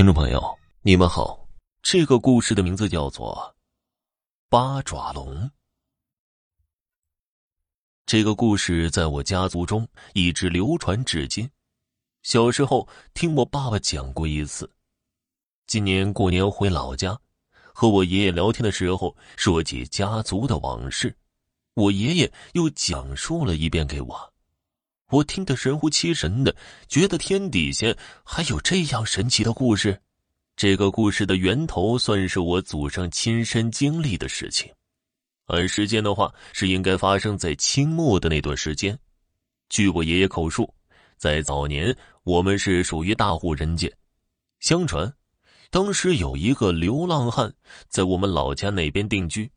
听众朋友，你们好。这个故事的名字叫做《八爪龙》。这个故事在我家族中一直流传至今。小时候听我爸爸讲过一次。今年过年回老家，和我爷爷聊天的时候，说起家族的往事，我爷爷又讲述了一遍给我。我听得神乎其神的，觉得天底下还有这样神奇的故事。这个故事的源头算是我祖上亲身经历的事情。按时间的话，是应该发生在清末的那段时间。据我爷爷口述，在早年我们是属于大户人家。相传，当时有一个流浪汉在我们老家那边定居。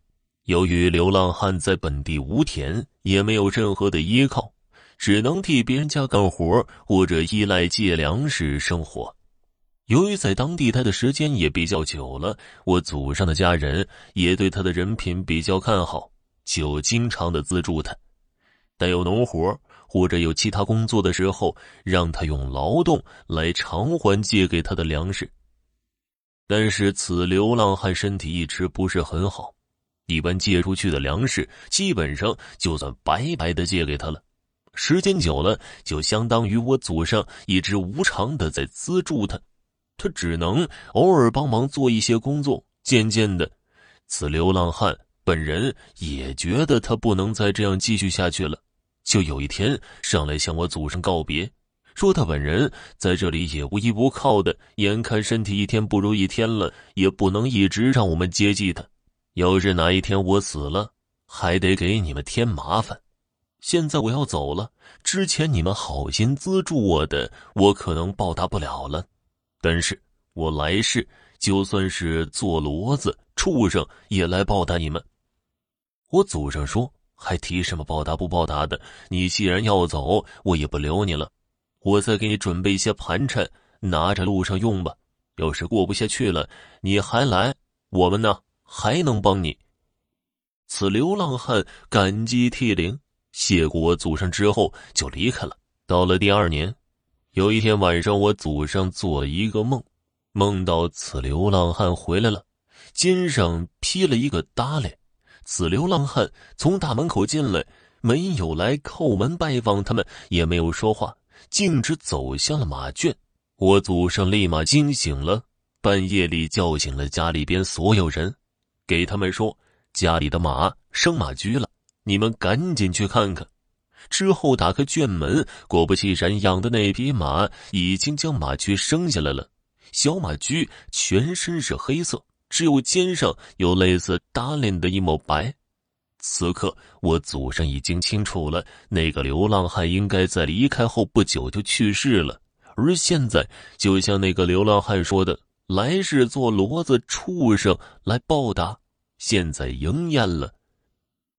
由于流浪汉在本地无田，也没有任何的依靠。只能替别人家干活，或者依赖借粮食生活。由于在当地待的时间也比较久了，我祖上的家人也对他的人品比较看好，就经常的资助他。但有农活或者有其他工作的时候，让他用劳动来偿还借给他的粮食。但是此流浪汉身体一直不是很好，一般借出去的粮食基本上就算白白的借给他了。时间久了，就相当于我祖上一直无偿的在资助他，他只能偶尔帮忙做一些工作。渐渐的，此流浪汉本人也觉得他不能再这样继续下去了，就有一天上来向我祖上告别，说他本人在这里也无依无靠的，眼看身体一天不如一天了，也不能一直让我们接济他。要是哪一天我死了，还得给你们添麻烦。现在我要走了，之前你们好心资助我的，我可能报答不了了。但是我来世就算是做骡子、畜生，也来报答你们。我祖上说，还提什么报答不报答的？你既然要走，我也不留你了。我再给你准备一些盘缠，拿着路上用吧。要是过不下去了，你还来，我们呢还能帮你。此流浪汉感激涕零。谢过我祖上之后，就离开了。到了第二年，有一天晚上，我祖上做一个梦，梦到此流浪汉回来了，肩上披了一个褡裢。此流浪汉从大门口进来，没有来叩门拜访他们，也没有说话，径直走向了马圈。我祖上立马惊醒了，半夜里叫醒了家里边所有人，给他们说家里的马生马驹了。你们赶紧去看看。之后打开圈门，果不其然，养的那匹马已经将马驹生下来了。小马驹全身是黑色，只有肩上有类似打脸的一抹白。此刻我祖上已经清楚了，那个流浪汉应该在离开后不久就去世了。而现在，就像那个流浪汉说的，来世做骡子、畜生来报答，现在应验了。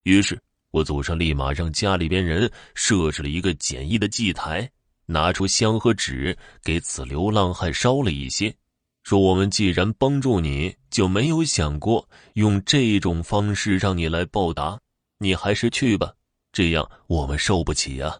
于是。我祖上立马让家里边人设置了一个简易的祭台，拿出香和纸给此流浪汉烧了一些，说：“我们既然帮助你，就没有想过用这种方式让你来报答，你还是去吧，这样我们受不起啊。”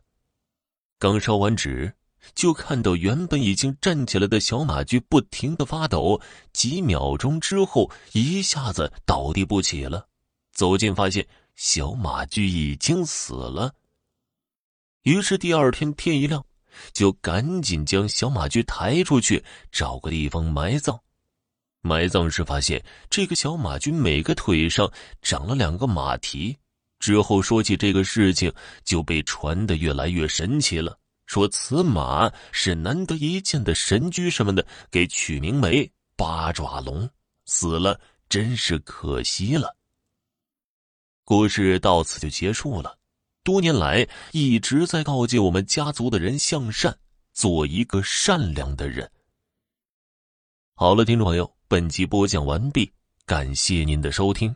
刚烧完纸，就看到原本已经站起来的小马驹不停的发抖，几秒钟之后一下子倒地不起了。走近发现。小马驹已经死了。于是第二天天一亮，就赶紧将小马驹抬出去，找个地方埋葬。埋葬时发现，这个小马驹每个腿上长了两个马蹄。之后说起这个事情，就被传得越来越神奇了。说此马是难得一见的神驹什么的，给取名为八爪龙。死了，真是可惜了。故事到此就结束了。多年来一直在告诫我们家族的人向善，做一个善良的人。好了，听众朋友，本集播讲完毕，感谢您的收听。